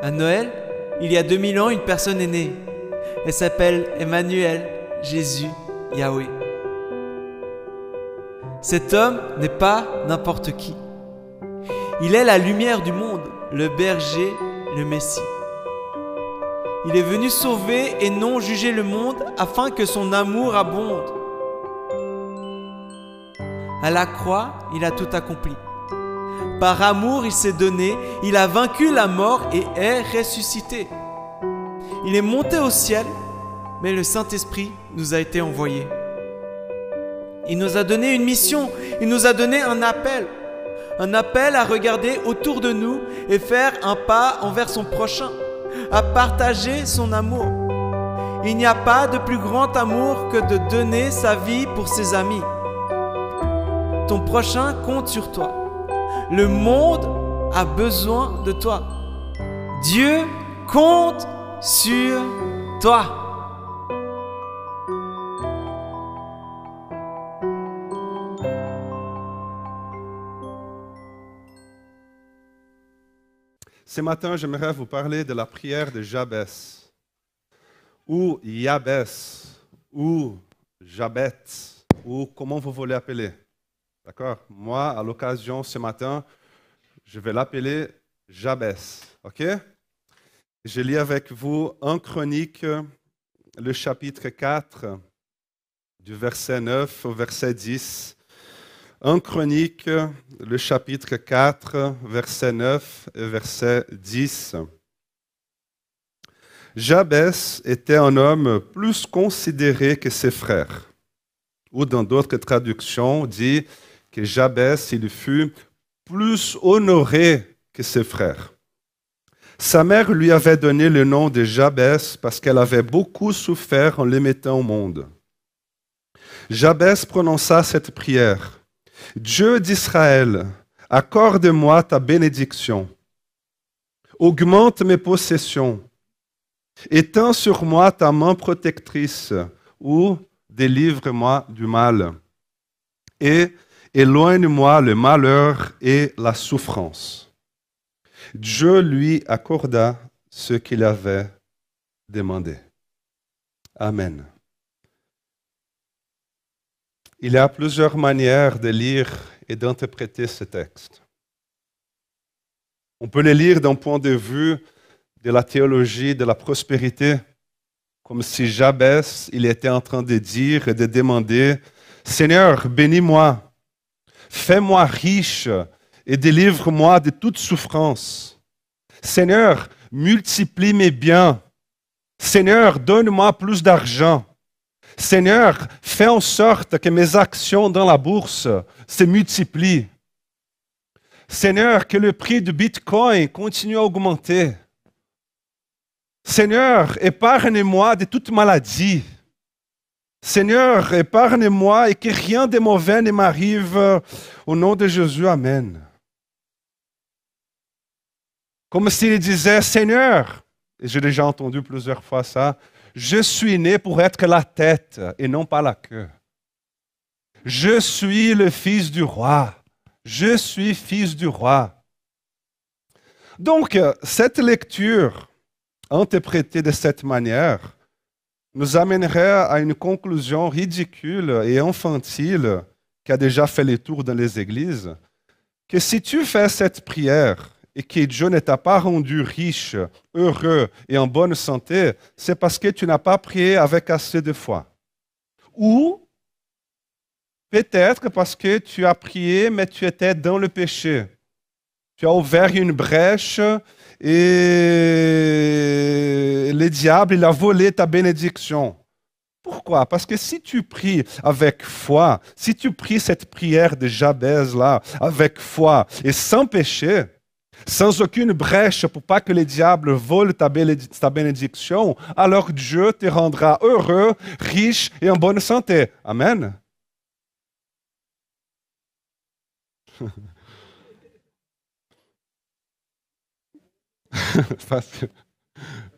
À Noël, il y a 2000 ans, une personne est née. Elle s'appelle Emmanuel, Jésus, Yahweh. Cet homme n'est pas n'importe qui. Il est la lumière du monde, le berger, le Messie. Il est venu sauver et non juger le monde afin que son amour abonde. À la croix, il a tout accompli. Par amour, il s'est donné, il a vaincu la mort et est ressuscité. Il est monté au ciel, mais le Saint-Esprit nous a été envoyé. Il nous a donné une mission, il nous a donné un appel. Un appel à regarder autour de nous et faire un pas envers son prochain, à partager son amour. Il n'y a pas de plus grand amour que de donner sa vie pour ses amis. Ton prochain compte sur toi. Le monde a besoin de toi. Dieu compte sur toi. Ce matin, j'aimerais vous parler de la prière de Jabès, ou Yabès, ou Jabet, ou comment vous voulez appeler. D'accord? Moi, à l'occasion, ce matin, je vais l'appeler Jabès. OK? Je lis avec vous en Chronique, le chapitre 4, du verset 9 au verset 10. En Chronique, le chapitre 4, verset 9 et verset 10. Jabès était un homme plus considéré que ses frères. Ou dans d'autres traductions, dit que Jabès, il fut plus honoré que ses frères. Sa mère lui avait donné le nom de Jabès parce qu'elle avait beaucoup souffert en les mettant au monde. Jabès prononça cette prière. Dieu d'Israël, accorde-moi ta bénédiction. Augmente mes possessions. Étends sur moi ta main protectrice ou délivre-moi du mal. Et éloigne-moi le malheur et la souffrance. Dieu lui accorda ce qu'il avait demandé. Amen. Il y a plusieurs manières de lire et d'interpréter ce texte. On peut le lire d'un point de vue de la théologie de la prospérité, comme si Jabès, il était en train de dire et de demander, Seigneur, bénis-moi, Fais-moi riche et délivre-moi de toute souffrance. Seigneur, multiplie mes biens. Seigneur, donne-moi plus d'argent. Seigneur, fais en sorte que mes actions dans la bourse se multiplient. Seigneur, que le prix du Bitcoin continue à augmenter. Seigneur, épargne-moi de toute maladie. Seigneur, épargne-moi et que rien de mauvais ne m'arrive. Au nom de Jésus, Amen. Comme s'il disait, Seigneur, et j'ai déjà entendu plusieurs fois ça, je suis né pour être la tête et non pas la queue. Je suis le fils du roi. Je suis fils du roi. Donc, cette lecture, interprétée de cette manière, nous amènerait à une conclusion ridicule et infantile qui a déjà fait les tours dans les églises, que si tu fais cette prière et que Dieu ne t'a pas rendu riche, heureux et en bonne santé, c'est parce que tu n'as pas prié avec assez de foi. Ou peut-être parce que tu as prié, mais tu étais dans le péché. Tu as ouvert une brèche et le diable, il a volé ta bénédiction. Pourquoi? Parce que si tu pries avec foi, si tu pries cette prière de Jabez là, avec foi et sans péché, sans aucune brèche pour pas que le diable vole ta bénédiction, alors Dieu te rendra heureux, riche et en bonne santé. Amen. Parce que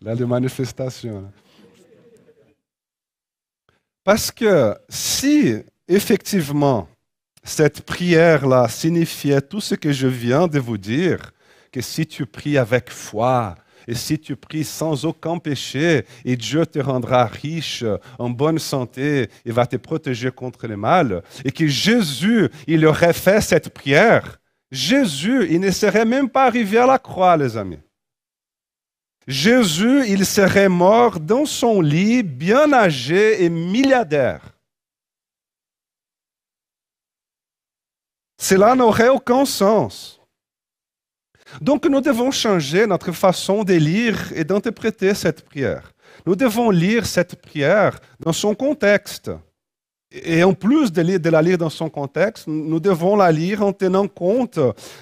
là, manifestations. Parce que si effectivement cette prière-là signifiait tout ce que je viens de vous dire, que si tu pries avec foi Et si tu pries sans aucun péché, et Dieu te rendra riche, en bonne santé, et va te protéger contre le mal, et que Jésus, il aurait fait cette prière, Jésus, il ne serait même pas arrivé à la croix, les amis. Jésus, il serait mort dans son lit, bien âgé et milliardaire. Cela n'aurait aucun sens. Donc nous devons changer notre façon de lire et d'interpréter cette prière. Nous devons lire cette prière dans son contexte. Et en plus de, la lire dans son contexte, nous devons la lire en tenant compte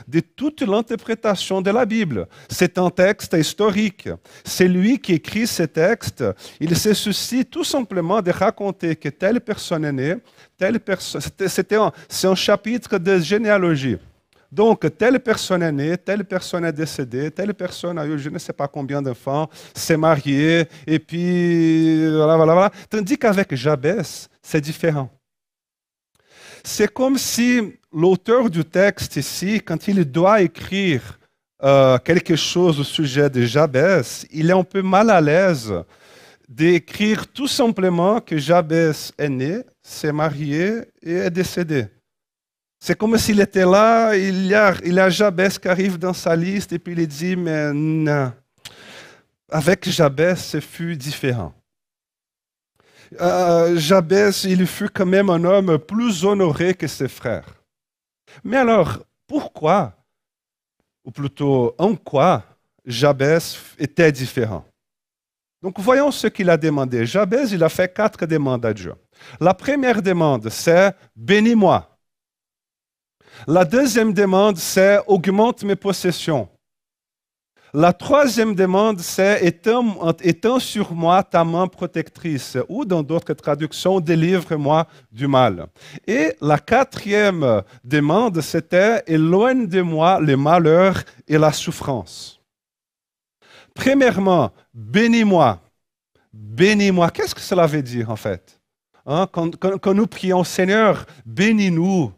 de toute l'interprétation de la Bible. C'est un texte historique. C'est lui qui écrit ce texte. Il se soucie tout simplement de raconter que telle personne est née, telle personne. c'est un chapitre de généalogie. Donc, telle personne est née, telle personne est décédée, telle personne a eu je ne sais pas combien d'enfants, s'est mariée, et puis voilà, voilà, voilà. Tandis qu'avec Jabès, c'est différent. C'est comme si l'auteur du texte ici, quand il doit écrire euh, quelque chose au sujet de Jabès, il est un peu mal à l'aise d'écrire tout simplement que Jabès est né, s'est marié et est décédé. C'est comme s'il était là, il y, a, il Jabès qui arrive dans sa liste et puis il dit, mais non, avec Jabès, ce fut différent. Euh, Jabès, il fut quand même un homme plus honoré que ses frères. Mais alors, pourquoi, ou plutôt en quoi, Jabès était différent? Donc voyons ce qu'il a demandé. Jabès, il a fait quatre demandes à Dieu. La première demande, c'est bénis-moi. La deuxième demande, c'est augmente mes possessions. La troisième demande, c'est étends, sur moi ta main protectrice, ou dans d'autres traductions, délivre-moi du mal. Et la quatrième demande, c'était éloigne de moi le malheur et la souffrance. Premièrement, bénis-moi. Bénis-moi. Qu'est-ce que cela veut dire en fait? Hein? quand nous prions Seigneur, bénis-nous,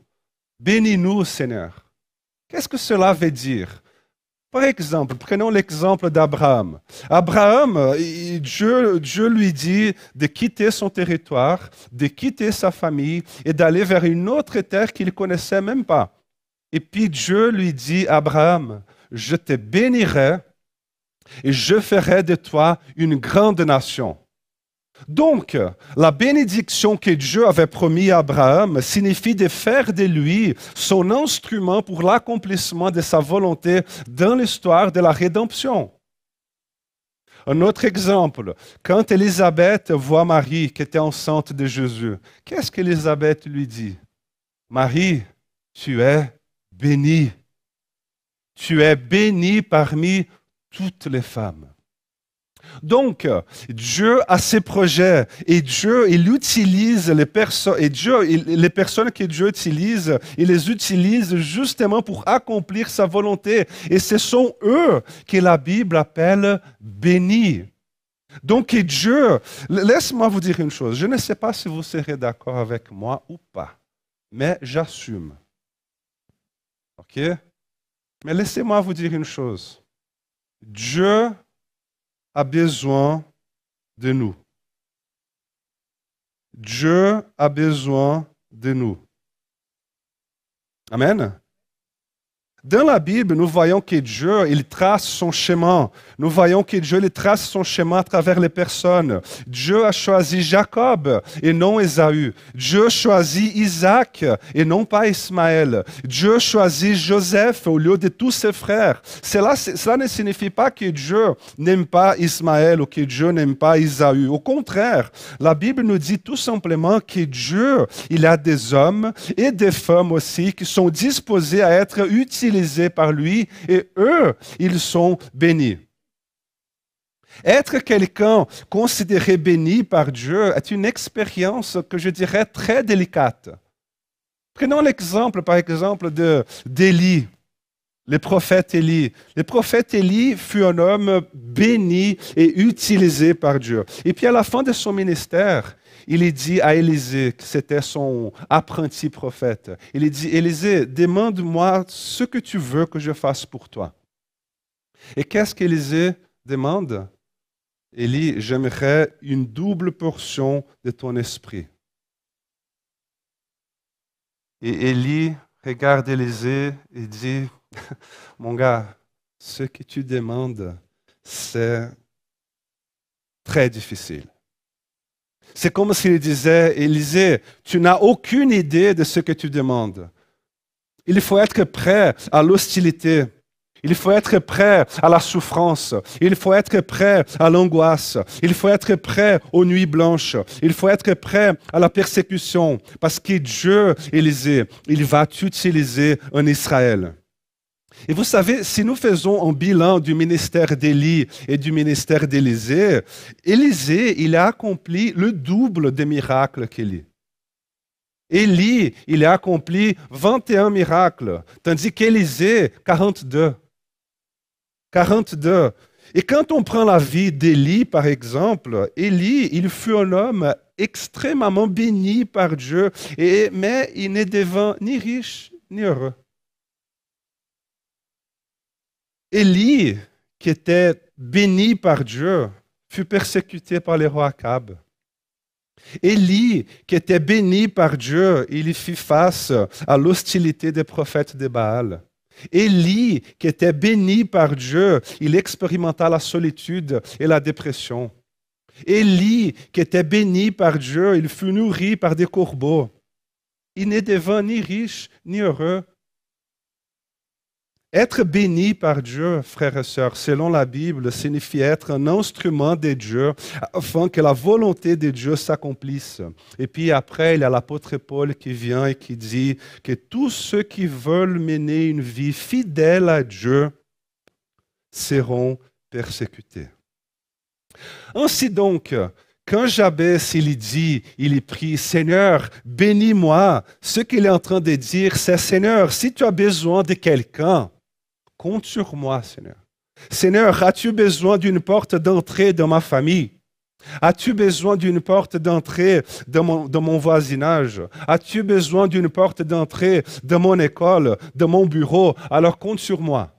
Bénis-nous, Seigneur. Qu'est-ce que cela veut dire? Par exemple, prenons l'exemple d'Abraham. Abraham, Dieu, Dieu lui dit de quitter son territoire, de quitter sa famille et d'aller vers une autre terre qu'il ne connaissait même pas. Et puis Dieu lui dit, Abraham, je te bénirai et je ferai de toi une grande nation. Donc, la bénédiction que Dieu avait promis à Abraham signifie de faire de lui son instrument pour l'accomplissement de sa volonté dans l'histoire de la rédemption. Un autre exemple, quand Élisabeth voit Marie qui était enceinte de Jésus, qu'est-ce qu'Élisabeth lui dit Marie, tu es bénie. Tu es bénie parmi toutes les femmes. Donc, Dieu a ses projets et Dieu, il utilise les personnes, et Dieu, les personnes que Dieu utilise, il les utilise justement pour accomplir sa volonté. Et ce sont eux que la Bible appelle bénis. Donc, Dieu, laisse-moi vous dire une chose. Je ne sais pas si vous serez d'accord avec moi ou pas, mais j'assume. OK? Mais laissez-moi vous dire une chose. Dieu a besoin de nous. Dieu a besoin de nous. Amen. Dans la Bible, nous voyons que Dieu, il trace son chemin. Nous voyons que Dieu, il trace son chemin à travers les personnes. Dieu a choisi Jacob et non Ésaü. Dieu choisit Isaac et non pas Ismaël. Dieu choisit Joseph au lieu de tous ses frères. Cela, cela ne signifie pas que Dieu n'aime pas Ismaël ou que Dieu n'aime pas Isaü. Au contraire, la Bible nous dit tout simplement que Dieu, il a des hommes et des femmes aussi qui sont disposés à être utilisés par lui et eux, ils sont bénis. Être quelqu'un considéré béni par Dieu est une expérience que je dirais très délicate. Prenons l'exemple, par exemple, d'Élie, le prophète Élie. Le prophète Élie fut un homme béni et utilisé par Dieu. Et puis à la fin de son ministère, il dit à Élisée, que c'était son apprenti prophète, il dit, Élisée, demande-moi ce que tu veux que je fasse pour toi. Et qu'est-ce qu'Élisée demande? Élie, j'aimerais une double portion de ton esprit. Et Élie regarde Élisée et dit, mon gars, ce que tu demandes, c'est très difficile. C'est comme s'il disait, Élisée, tu n'as aucune idée de ce que tu demandes. Il faut être prêt à l'hostilité. Il faut être prêt à la souffrance. Il faut être prêt à l'angoisse. Il faut être prêt aux nuits blanches. Il faut être prêt à la persécution. Parce que Dieu, Élisée, il va t'utiliser en Israël. Et vous savez, si nous faisons un bilan du ministère d'Élie et du ministère d'Élisée, Élisée, il a accompli le double des miracles qu'Élie. Élie, il a accompli 21 miracles, tandis qu'Élisée, 42. 42. Et quand on prend la vie d'Élie, par exemple, Élie, il fut un homme extrêmement béni par Dieu, et, mais il n'est devant ni riche ni heureux. Élie, qui était béni par Dieu, fut persécuté par les rois Akab. Élie, qui était béni par Dieu, il fit face à l'hostilité des prophètes de Baal. Élie, qui était béni par Dieu, il expérimenta la solitude et la dépression. Élie, qui était béni par Dieu, il fut nourri par des corbeaux. Il n'est devant ni riche ni heureux. Être béni par Dieu, frères et sœurs, selon la Bible, signifie être un instrument de Dieu afin que la volonté de Dieu s'accomplisse. Et puis après, il y a l'apôtre Paul qui vient et qui dit que tous ceux qui veulent mener une vie fidèle à Dieu seront persécutés. Ainsi donc, quand Jabez il dit, il prie, Seigneur, bénis-moi, ce qu'il est en train de dire, c'est Seigneur, si tu as besoin de quelqu'un, Compte sur moi, Seigneur. Seigneur, as-tu besoin d'une porte d'entrée dans ma famille? As-tu besoin d'une porte d'entrée dans mon, voisinage? As-tu besoin d'une porte d'entrée dans mon école, dans mon bureau? Alors compte sur moi.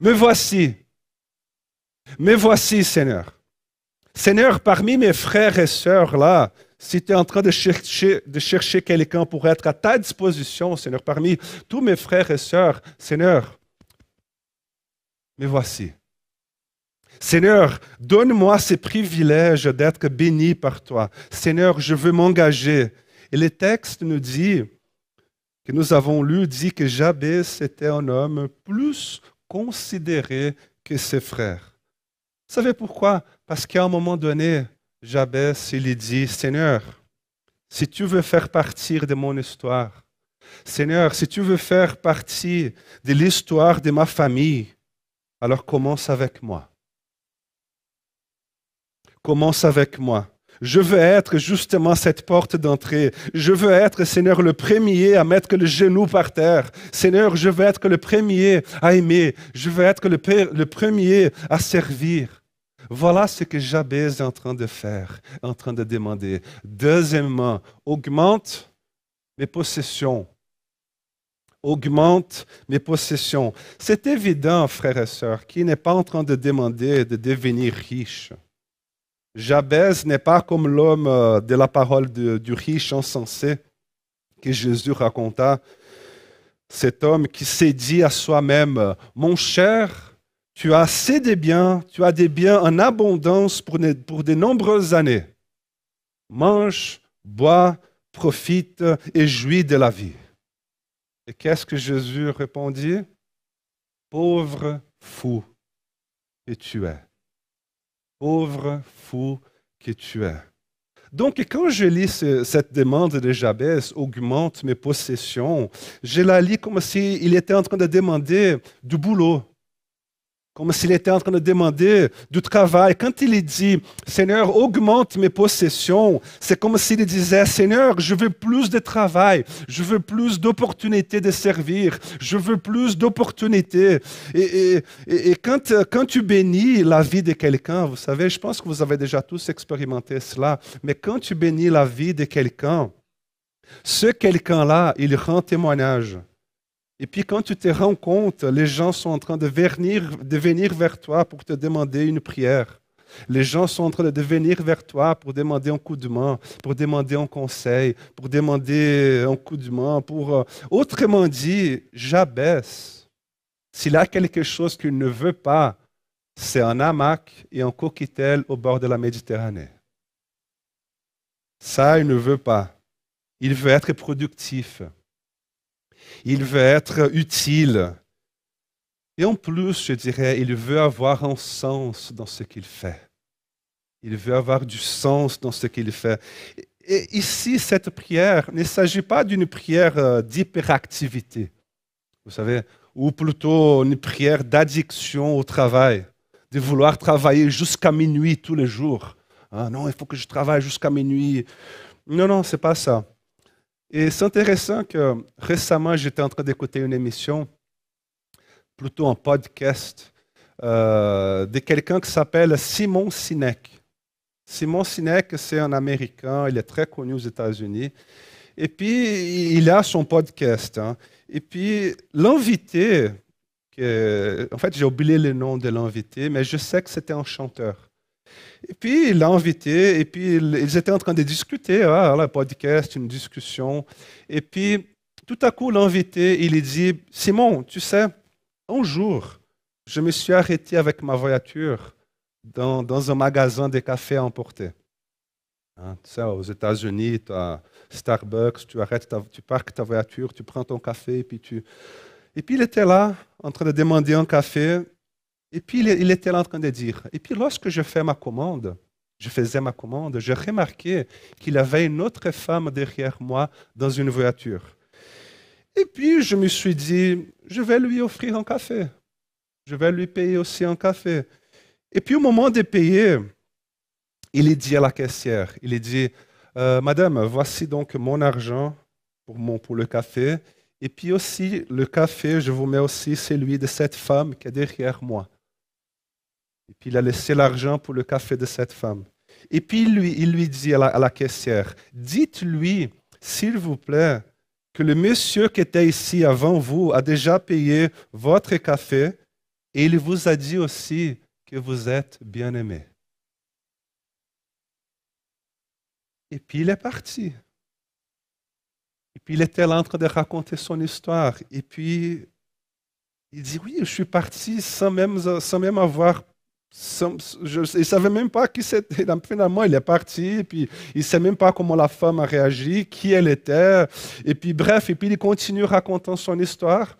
Me voici. Me voici, Seigneur. Seigneur, parmi mes frères et sœurs là, si tu es en train de chercher, de chercher quelqu'un pour être à ta disposition, Seigneur, parmi tous mes frères et sœurs, Seigneur, me voici. Seigneur, donne-moi ce privilège d'être béni par toi. Seigneur, je veux m'engager. Et le texte nous dit, que nous avons lu, dit que Jabez était un homme plus considéré que ses frères. Vous savez pourquoi? Parce qu'à un moment donné, Jabez, il dit, Seigneur, si tu veux faire partie de mon histoire, Seigneur, si tu veux faire partie de l'histoire de ma famille, alors commence avec moi. Commence avec moi. Je veux être justement cette porte d'entrée. Je veux être, Seigneur, le premier à mettre le genou par terre. Seigneur, je veux être le premier à aimer. Je veux être le, le premier à servir. Voilà ce que Jabez est en train de faire, en train de demander. Deuxièmement, augmente mes possessions. Augmente mes possessions. C'est évident, frères et sœurs, qu'il n'est pas en train de demander de devenir riche. Jabez n'est pas comme l'homme euh, de la parole du riche insensé que Jésus raconta. Cet homme qui s'est dit à soi-même, mon cher, tu as assez de biens, tu as des biens en abondance pour, de nombreuses années. Mange, bois, profite et jouis de la vie. Et qu'est-ce que Jésus répondit? Pauvre fou que tu es. Pauvre fou que tu es. Donc, quand je lis cette demande de Jabez, augmente mes possessions, je la lis comme s'il était en train de demander du boulot, comme s'il était en train de demander du travail. Quand il dit, Seigneur, augmente mes possessions, c'est comme s'il disait, Seigneur, je veux plus de travail, je veux plus d'opportunités de servir, je veux plus d'opportunités. Et, quand, quand tu bénis la vie de quelqu'un, vous savez, je pense que vous avez déjà tous expérimenté cela, mais quand tu bénis la vie de quelqu'un, ce quelqu'un-là, il rend témoignage Et puis quand tu te rends compte, les gens sont en train de venir, vers toi pour te demander une prière. Les gens sont en train de venir vers toi pour demander un coup de main, pour demander un conseil, pour demander un coup de main, pour... euh, Autrement dit, j'abaisse. S'il a quelque chose qu'il ne veut pas, c'est un hamac et un coquetel au bord de la Méditerranée. Ça, il ne veut pas. Il veut être productif. Il veut être utile. Et en plus, je dirais, il veut avoir un sens dans ce qu'il fait. Il veut avoir du sens dans ce qu'il fait. Et ici, cette prière, ne s'agit pas d'une prière euh, d'hyperactivité, vous savez, ou plutôt une prière d'addiction au travail, de vouloir travailler jusqu'à minuit tous les jours. Ah non, il faut que je travaille jusqu'à minuit. Non, non, c'est pas ça. Et c'est intéressant que récemment, j'étais en train d'écouter une émission, plutôt un podcast, euh, de quelqu'un qui s'appelle Simon Sinek. Simon Sinek, c'est un Américain, il est très connu aux États-Unis. Et puis, il a son podcast. hein. Et puis, l'invité, en fait, j'ai oublié le nom de l'invité, mais je sais que c'était un chanteur. Et puis, il l'a invité, et puis il- ils étaient en train de discuter, ah, là, podcast, une discussion. Et puis, tout à coup, l'invité, il dit, Simon, tu sais, un jour, je me suis arrêté avec ma voiture dans, dans un magasin de café à emporter. Hein, tu sais, aux États-Unis, tu as Starbucks, tu arrêtes, tu parques ta voiture, tu prends ton café, et puis tu... Et puis il était là, en train de demander un café, et puis il, était là en train de dire. Et puis lorsque je fais ma commande, je faisais ma commande, j'ai remarqué qu'il avait une autre femme derrière moi dans une voiture. Et puis je me suis dit, je vais lui offrir un café. Je vais lui payer aussi un café. Et puis au moment de payer, il dit à la caissière, il dit, Euh, Madame, voici donc mon argent pour le café. Et puis aussi le café, je vous mets aussi celui de cette femme qui est derrière moi. Et puis il a laissé l'argent pour le café de cette femme. Et puis lui, il lui dit à la, caissière, dites-lui, s'il vous plaît, que le monsieur qui était ici avant vous a déjà payé votre café et il vous a dit aussi que vous êtes bien aimé. Et puis il est parti. Et puis il était là en train de raconter son histoire. Et puis il dit oui, je suis parti sans même, sans même avoir. Je ne savais même pas qui c'était. Finalement, il est parti. Puis il ne sait même pas comment la femme a réagi, qui elle était. Et puis bref, et puis il continue racontant son histoire.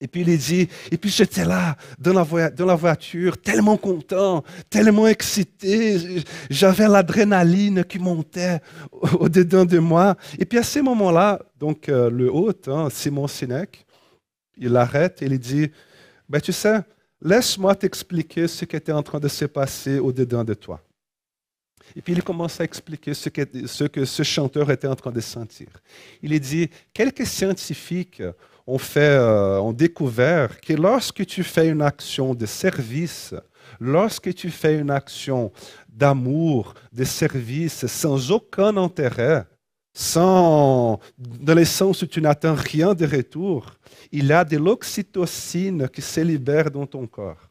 Et puis il dit, et puis j'étais là dans la, voiture, tellement content, tellement excité, j'avais l'adrénaline qui montait au- au-dedans de moi. Et puis à ce moment-là, donc euh, le hôte, hein, Simon Sinek, il arrête et il dit, ben, tu sais, laisse-moi t'expliquer ce qui était en train de se passer au-dedans de toi. Et puis il commence à expliquer ce que, ce chanteur était en train de sentir. Il dit, quelques scientifiques ont, fait, euh, ont découvert que lorsque tu fais une action de service, lorsque tu fais une action d'amour, de service, sans aucun intérêt, sans, dans le sens où tu n'attends rien de retour, il y a de l'oxytocine qui se libère dans ton corps.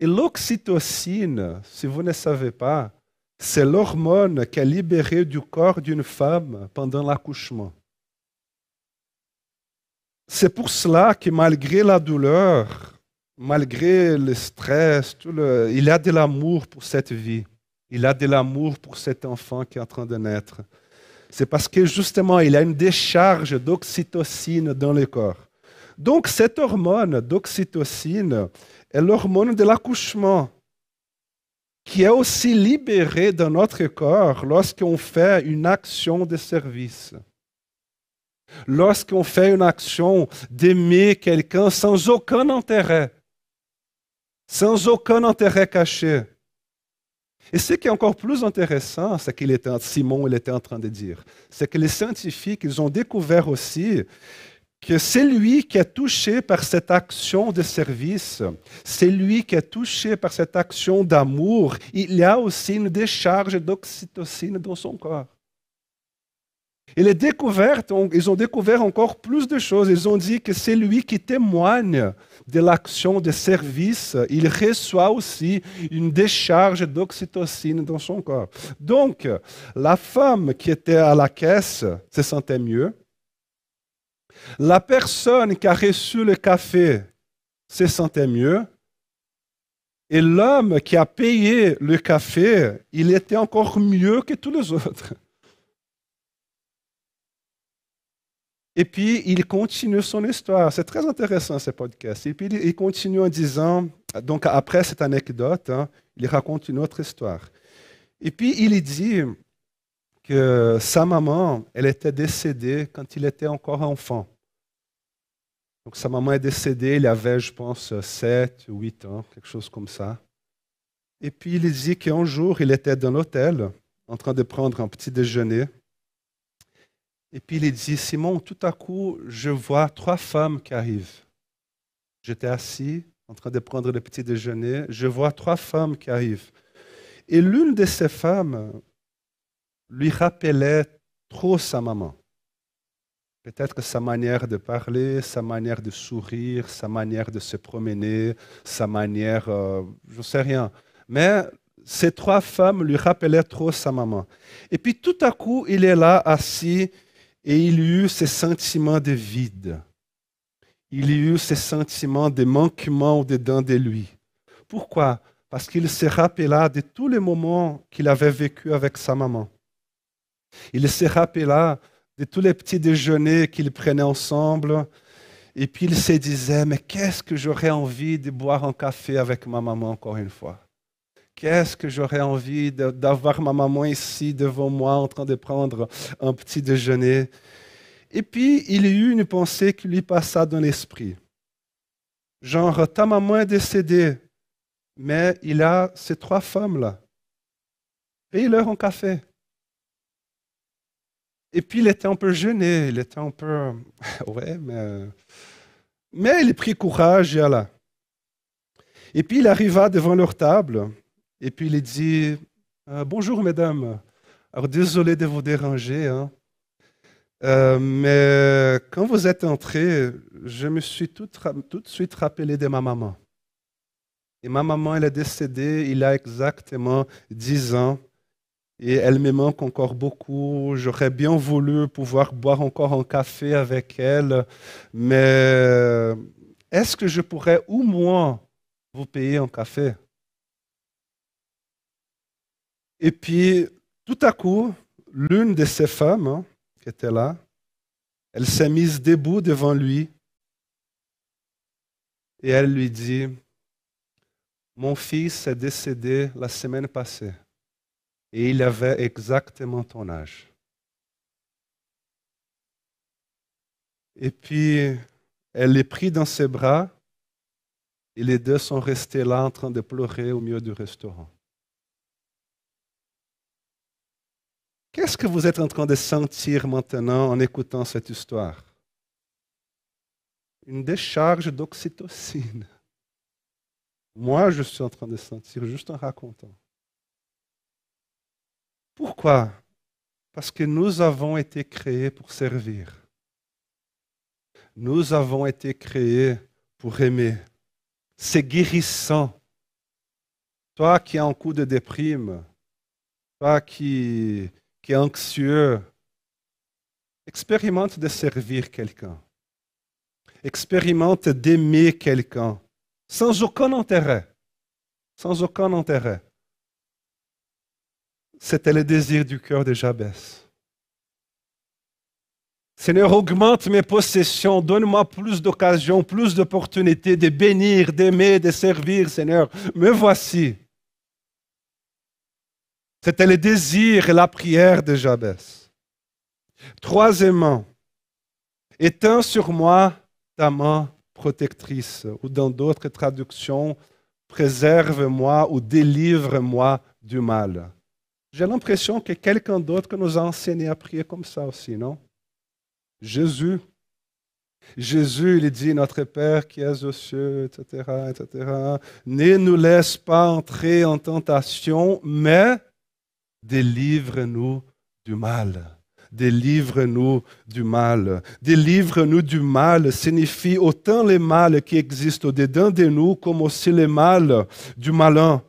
Et l'oxytocine, si vous ne savez pas, c'est l'hormone qui est libérée du corps d'une femme pendant l'accouchement. C'est pour cela que malgré la douleur, malgré le stress, il y a de l'amour pour cette vie. Il a de l'amour pour cet enfant qui est en train de naître. C'est parce que justement, il a une décharge d'oxytocine dans le corps. Donc, cette hormone d'oxytocine est l'hormone de l'accouchement, qui est aussi libérée dans notre corps lorsqu'on fait une action de service. Lorsqu'on fait une action d'aimer quelqu'un sans aucun intérêt, sans aucun intérêt caché. Et ce qui est encore plus intéressant, c'est qu'il était, Simon il était en train de dire, c'est que les scientifiques, ils ont découvert aussi que c'est lui qui est touché par cette action de service, c'est lui qui est touché par cette action d'amour, il y a aussi une décharge d'oxytocine dans son corps. Et les découvertes, ils ont découvert encore plus de choses. Ils ont dit que c'est lui qui témoigne de l'action de service, il reçoit aussi une décharge d'oxytocine dans son corps. Donc, la femme qui était à la caisse se sentait mieux. La personne qui a reçu le café se sentait mieux. Et l'homme qui a payé le café, il était encore mieux que tous les autres. Et puis, il continue son histoire. C'est très intéressant, ce podcast. Et puis, il continue en disant, donc après cette anecdote, hein, il raconte une autre histoire. Et puis, il dit que sa maman, elle était décédée quand il était encore enfant. Donc, sa maman est décédée, il avait, je pense, 7, 8 ans, quelque chose comme ça. Et puis, il dit qu'un jour, il était dans l'hôtel, en train de prendre un petit déjeuner. Et puis il dit, Simon, tout à coup, je vois trois femmes qui arrivent. J'étais assis en train de prendre le petit déjeuner. Je vois trois femmes qui arrivent. Et l'une de ces femmes lui rappelait trop sa maman. Peut-être sa manière de parler, sa manière de sourire, sa manière de se promener, sa manière, euh, je ne sais rien. Mais ces trois femmes lui rappelaient trop sa maman. Et puis tout à coup, il est là assis et il eut ces sentiments de vide. Il eut ces sentiments de manquement dedans de lui. Pourquoi? Parce qu'il se rappela de tous les moments qu'il avait vécu avec sa maman. Il se rappela de tous les petits déjeuners qu'il prenait ensemble. Et puis il se disait, mais qu'est-ce que j'aurais envie de boire un café avec ma maman encore une fois? Qu'est-ce que j'aurais envie d'avoir ma maman ici devant moi en train de prendre un petit déjeuner? Et puis, il y eut une pensée qui lui passa dans l'esprit. Genre, ta maman est décédée, mais il a ces trois femmes-là. Paye-leur un café. Et puis, il était un peu gêné, il était un peu... ouais, mais... Mais il prit courage et alla. Et puis, il arriva devant leur table. Et puis il dit euh, Bonjour, mesdames. Alors, désolé de vous déranger, hein. euh, mais quand vous êtes entrées, je me suis tout, de suite rappelé de ma maman. Et ma maman, elle est décédée il y a exactement dix ans. Et elle me manque encore beaucoup. J'aurais bien voulu pouvoir boire encore un café avec elle. Mais est-ce que je pourrais au moins vous payer un café? Et puis, tout à coup, l'une de ces femmes hein, qui était là, elle s'est mise debout devant lui et elle lui dit, mon fils est décédé la semaine passée et il avait exactement ton âge. Et puis, elle les prit dans ses bras et les deux sont restés là en train de pleurer au milieu du restaurant. Qu'est-ce que vous êtes en train de sentir maintenant en écoutant cette histoire? Une décharge d'oxytocine. Moi, je suis en train de sentir juste en racontant. Pourquoi? Parce que nous avons été créés pour servir. Nous avons été créés pour aimer. C'est guérissant. Toi qui as un coup de déprime, toi qui qui anxieux, expérimente de servir quelqu'un. Expérimente d'aimer quelqu'un sans aucun intérêt. Sans aucun intérêt. C'était le désir du cœur de Jabès. Seigneur, augmente mes possessions, donne-moi plus d'occasions, plus d'opportunités de bénir, d'aimer, de servir, Seigneur. Me voici. C'était le désir et la prière de Jabès. Troisièmement, éteins sur moi ta main protectrice, ou dans d'autres traductions, préserve-moi ou délivre-moi du mal. J'ai l'impression que quelqu'un d'autre nous a enseigné à prier comme ça aussi, non? Jésus. Jésus, il dit, notre Père qui es aux cieux, etc., etc., ne nous laisse pas entrer en tentation, mais délivre-nous du mal. délivre-nous du mal. Délivre-nous du mal signifie autant les mal qui existent au-dedans de nous comme aussi les mal du malin.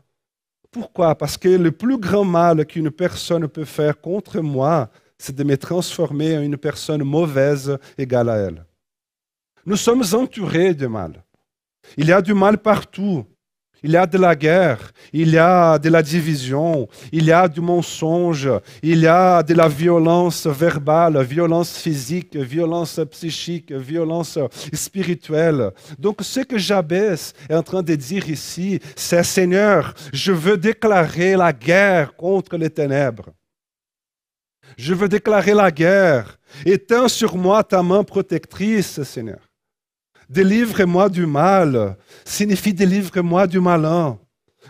Pourquoi? Parce que le plus grand mal qu'une personne peut faire contre moi, c'est de me transformer en une personne mauvaise égale à elle. Nous sommes entourés de mal. Il y a du mal partout. Il y a de la guerre, il y a de la division, il y a du mensonge, il y a de la violence verbale, violence physique, violence psychique, violence spirituelle. Donc ce que Jabez est en train de dire ici, c'est Seigneur, je veux déclarer la guerre contre les ténèbres. Je veux déclarer la guerre. Éteins sur moi ta main protectrice, Seigneur. Délivre-moi du mal signifie délivre-moi du malin.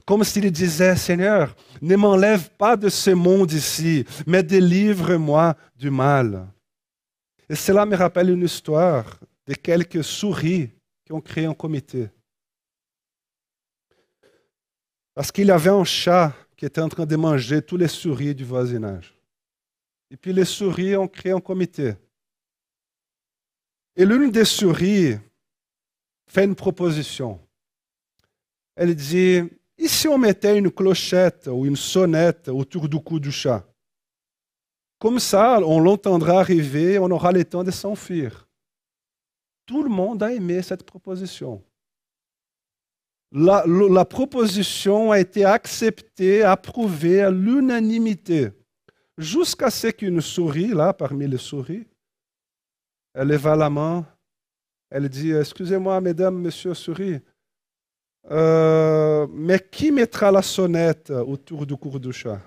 Comme s'il disait, Seigneur, ne m'enlève pas de ce monde ici, mais délivre-moi du mal. Et cela me rappelle une histoire de quelques souris qui ont créé un comité. Parce qu'il y avait un chat qui était en train de manger tous les souris du voisinage. Et puis les souris ont créé un comité. Et l'une des souris fait une proposition. Elle dit, et si on mettait une clochette ou une sonnette autour du cou du chat Comme ça, on l'entendra arriver, on aura le temps de s'enfuir. Tout le monde a aimé cette proposition. La, proposition a été acceptée, approuvée à l'unanimité, jusqu'à ce qu'une souris, là, parmi les souris, elle leva la main elle dit, excusez-moi, mesdames, monsieur Souris, euh, mais qui mettra la sonnette autour du cours du chat?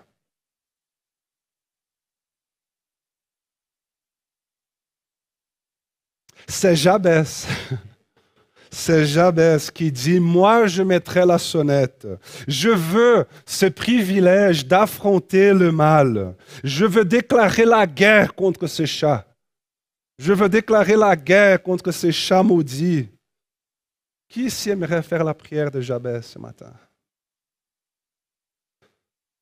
C'est Jabez. C'est Jabez qui dit, moi je mettrai la sonnette. Je veux ce privilège d'affronter le mal. Je veux déclarer la guerre contre ce chat. Je veux déclarer la guerre contre ces chats maudits. Qui ici aimerait faire la prière de Jabez ce matin?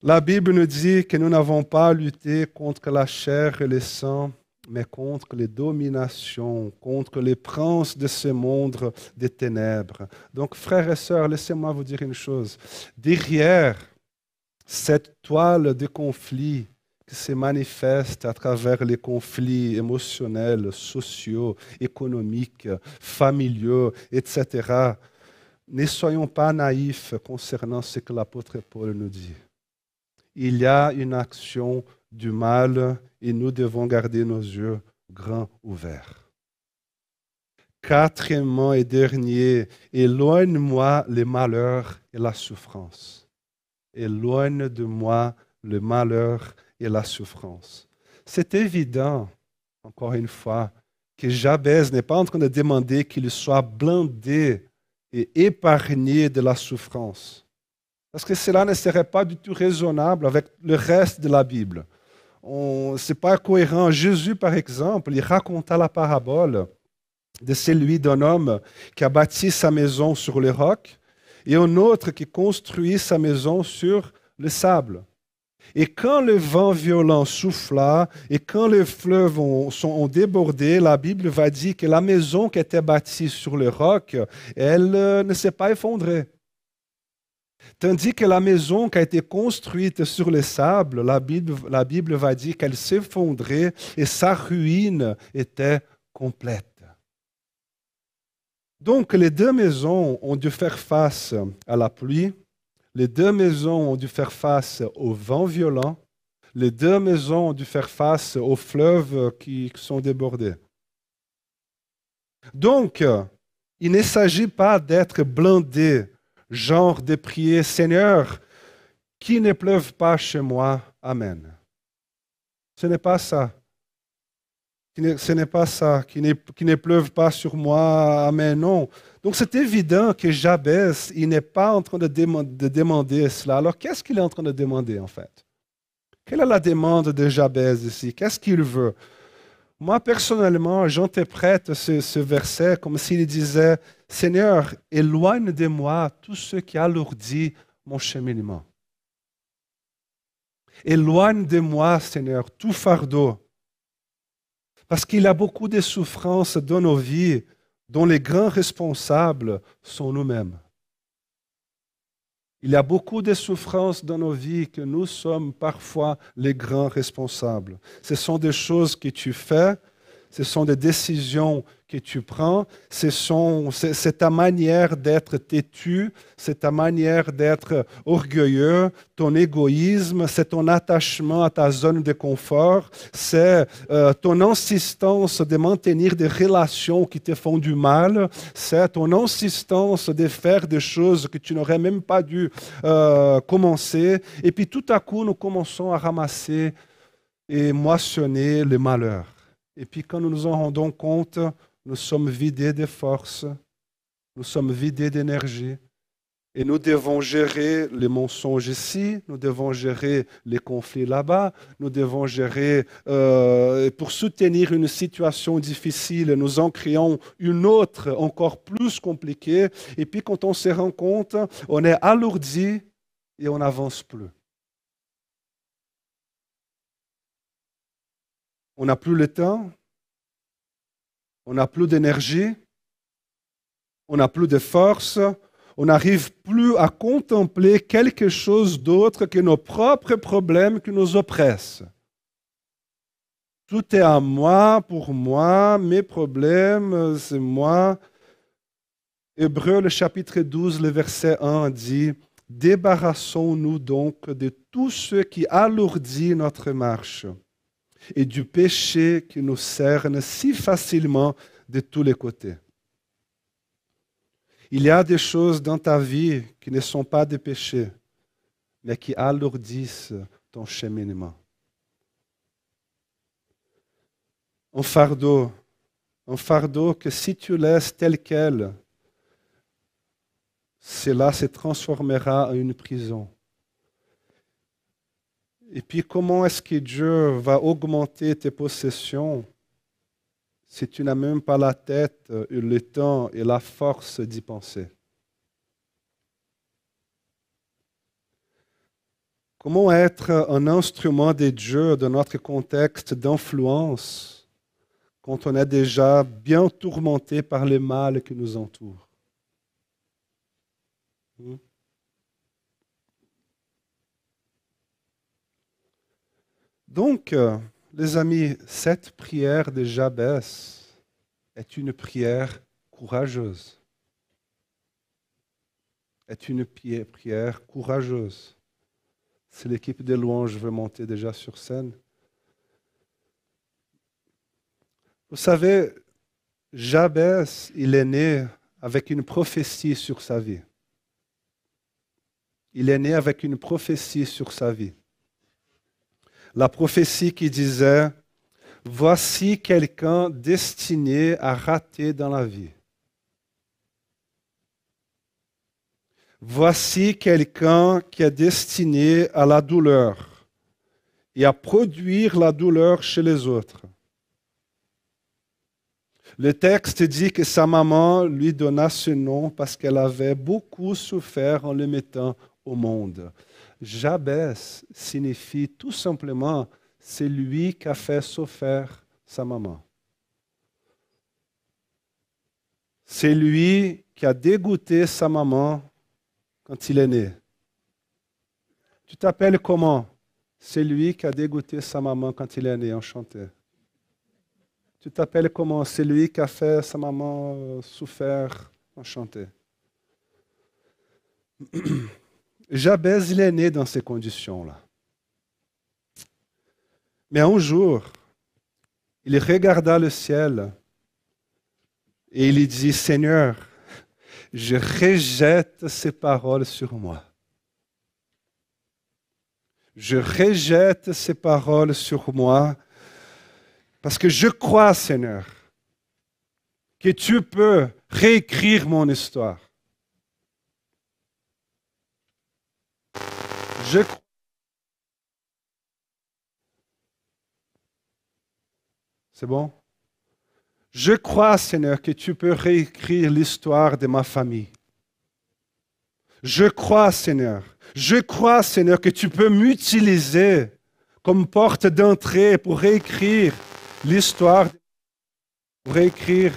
La Bible nous dit que nous n'avons pas à lutter contre la chair et le sang, mais contre les dominations, contre les princes de ce monde des ténèbres. Donc, frères et sœurs, laissez-moi vous dire une chose. Derrière cette toile de conflit, qui se manifeste à travers les conflits émotionnels, sociaux, économiques, familiaux, etc. Ne soyons pas naïfs concernant ce que l'apôtre Paul nous dit. Il y a une action du mal et nous devons garder nos yeux grands ouverts. Quatrièmement et dernier, éloigne-moi les malheurs et la souffrance. Éloigne de moi le malheur et la souffrance. C'est évident, encore une fois, que Jabez n'est pas en train de demander qu'il soit blindé et épargné de la souffrance. Parce que cela ne serait pas du tout raisonnable avec le reste de la Bible. Ce n'est pas cohérent. Jésus, par exemple, il raconta la parabole de celui d'un homme qui a bâti sa maison sur le roc et un autre qui construit sa maison sur le sable. Et quand le vent violent souffla et quand les fleuves ont, débordé, la Bible va dire que la maison qui était bâtie sur le roc, elle euh, ne s'est pas effondrée. Tandis que la maison qui a été construite sur le sable, la Bible, la Bible va dire qu'elle s'effondrait et sa ruine était complète. Donc les deux maisons ont dû faire face à la pluie, les deux maisons ont dû faire face au vent violent. Les deux maisons ont dû faire face aux fleuves qui sont débordés. Donc, il ne s'agit pas d'être blindé, genre de prier Seigneur, qui ne pleuve pas chez moi. Amen. Ce n'est pas ça. Ce n'est pas ça, qui ne, pleuve pas sur moi. Amen. Non. Donc c'est évident que Jabez, il n'est pas en train de, demander cela. Alors qu'est-ce qu'il est en train de demander en fait? Quelle est la demande de Jabez ici? Qu'est-ce qu'il veut? Moi personnellement, j'interprète ce, ce verset comme s'il disait, Seigneur, éloigne de moi tout ce qui alourdit mon cheminement. Éloigne de moi, Seigneur, tout fardeau Parce qu'il a beaucoup de souffrances dans nos vies dont les grands responsables sont nous-mêmes. Il y a beaucoup de souffrances dans nos vies que nous sommes parfois les grands responsables. Ce sont des choses que tu fais, ce sont des décisions que tu prends, c'est ta manière d'être têtu, c'est ta manière d'être orgueilleux, ton égoïsme, c'est ton attachement à ta zone de confort, c'est euh, ton insistance de maintenir des relations qui te font du mal, c'est ton insistance de faire des choses que tu n'aurais même pas dû euh, commencer. Et puis tout à coup, nous commençons à ramasser et moissonner le malheur. Et puis quand nous nous en rendons compte, nous sommes vidés de force, nous sommes vidés d'énergie. Et nous devons gérer les mensonges ici, nous devons gérer les conflits là-bas, nous devons gérer, euh, pour soutenir une situation difficile, nous en créons une autre encore plus compliquée. Et puis quand on se rend compte, on est alourdi et on n'avance plus. On n'a plus le temps, on n'a plus d'énergie, on n'a plus de force, on n'arrive plus à contempler quelque chose d'autre que nos propres problèmes qui nous oppressent. Tout est à moi, pour moi, mes problèmes, c'est moi. Hébreu, le chapitre 12, le verset 1 dit, Débarrassons-nous donc de tout ce qui alourdit notre marche et du péché qui nous cerne si facilement de tous les côtés. Il y a des choses dans ta vie qui ne sont pas des péchés, mais qui alourdissent ton cheminement. Un fardeau, un fardeau que si tu laisses tel quel, cela se transformera en une prison. Et puis comment est-ce que Dieu va augmenter tes possessions si tu n'as même pas la tête, euh, le temps et la force d'y penser? Comment être un instrument de Dieu dans notre contexte d'influence quand on est déjà bien tourmenté par les mal qui nous entourent? Hmm? Donc, euh, les amis, cette prière de Jabès est une prière courageuse. Est une prière courageuse. Si l'équipe de louanges veut monter déjà sur scène. Vous savez, Jabès, il est né avec une prophétie sur sa vie. Il est né avec une prophétie sur sa vie la prophétie qui disait, voici quelqu'un destiné à rater dans la vie. Voici quelqu'un qui est destiné à la douleur et à produire la douleur chez les autres. Le texte dit que sa maman lui donna ce nom parce qu'elle avait beaucoup souffert en le mettant au monde. Jabès signifie tout simplement c'est lui qui a fait souffrir sa maman. C'est lui qui a dégoûté sa maman quand il est né. Tu t'appelles comment? C'est lui qui a dégoûté sa maman quand il est né, enchanté. Tu t'appelles comment? C'est lui qui a fait sa maman souffrir, enchanté. Jabez, il est né dans ces conditions-là. Mais un jour, il regarda le ciel et il dit, Seigneur, je rejette ces paroles sur moi. Je rejette ces paroles sur moi parce que je crois, Seigneur, que tu peux réécrire mon histoire. Je C'est bon? Je crois, Seigneur, que tu peux réécrire l'histoire de ma famille. Je crois, Seigneur. Je crois, Seigneur, que tu peux m'utiliser comme porte d'entrée pour réécrire l'histoire pour écrire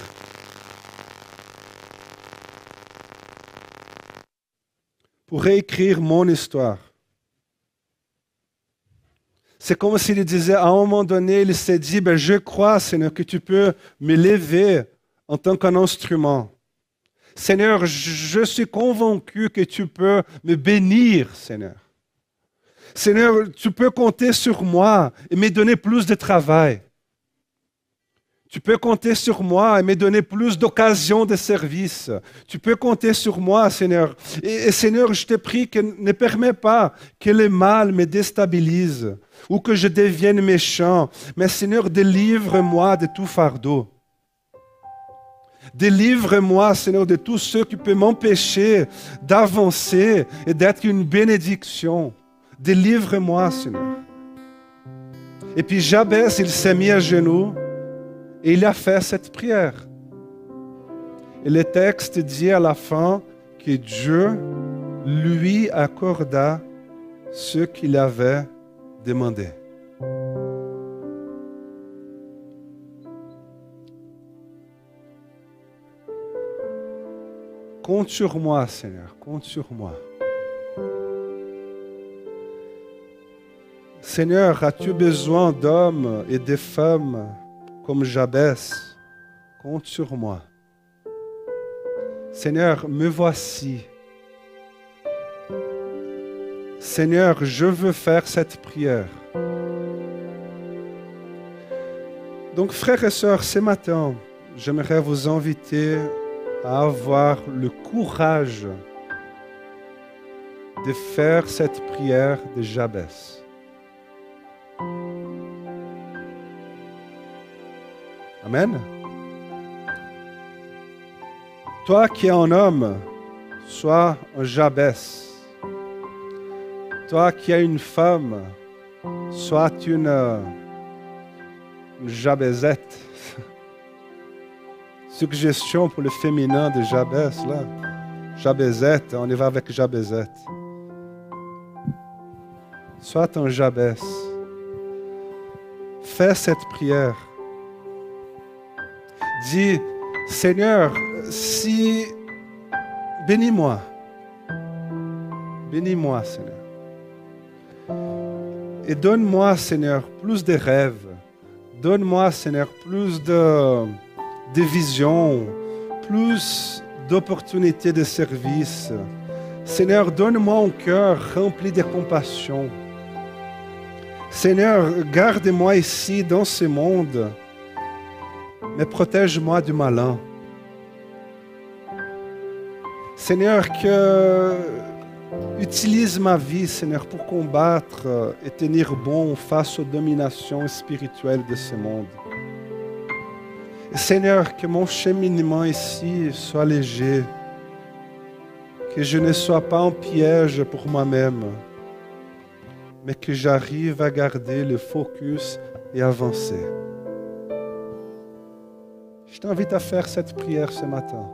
pour réécrire mon histoire. C'est comme s'il disait, à un moment donné, il s'est dit, ben, je crois, Seigneur, que tu peux me lever en tant qu'un instrument. Seigneur, je suis convaincu que tu peux me bénir, Seigneur. Seigneur, tu peux compter sur moi et me donner plus de travail. Tu peux compter sur moi et me donner plus d'occasions de service. Tu peux compter sur moi, Seigneur. Et, Seigneur, je te prie que ne permets pas que le mal me déstabilise ou que je devienne méchant. Mais Seigneur, délivre-moi de tout fardeau. Délivre-moi, Seigneur, de tout ce qui peut m'empêcher d'avancer et d'être une bénédiction. Délivre-moi, Seigneur. Et puis Jabez, il s'est mis à genoux et il a fait cette prière. Et le texte dit à la fin que Dieu lui accorda ce qu'il avait demandé. Compte sur moi, Seigneur, compte sur moi. Seigneur, as-tu besoin d'hommes et de femmes comme Jabès, compte sur moi. Seigneur, me voici. Seigneur, je veux faire cette prière. Donc, frères et sœurs, ce matin, j'aimerais vous inviter à avoir le courage de faire cette prière de Jabès. Toi qui es un homme, sois un Jabès. Toi qui es une femme, sois une, une Jabezette. Suggestion pour le féminin de Jabès, là. Jabezette, on y va avec Jabezette. Sois un Jabès. Fais cette prière Dis, Seigneur, si bénis-moi, bénis-moi, Seigneur. Et donne-moi, Seigneur, plus de rêves. Donne-moi, Seigneur, plus de, de visions, plus d'opportunités de service. Seigneur, donne-moi un cœur rempli de compassion. Seigneur, garde-moi ici dans ce monde mais protège-moi du malin. Seigneur, que utilise ma vie, Seigneur, pour combattre et tenir bon face aux dominations spirituelles de ce monde. Seigneur, que mon cheminement ici soit léger, que je ne sois pas un piège pour moi-même, mais que j'arrive à garder le focus et avancer. Je t'invite à faire cette prière ce matin.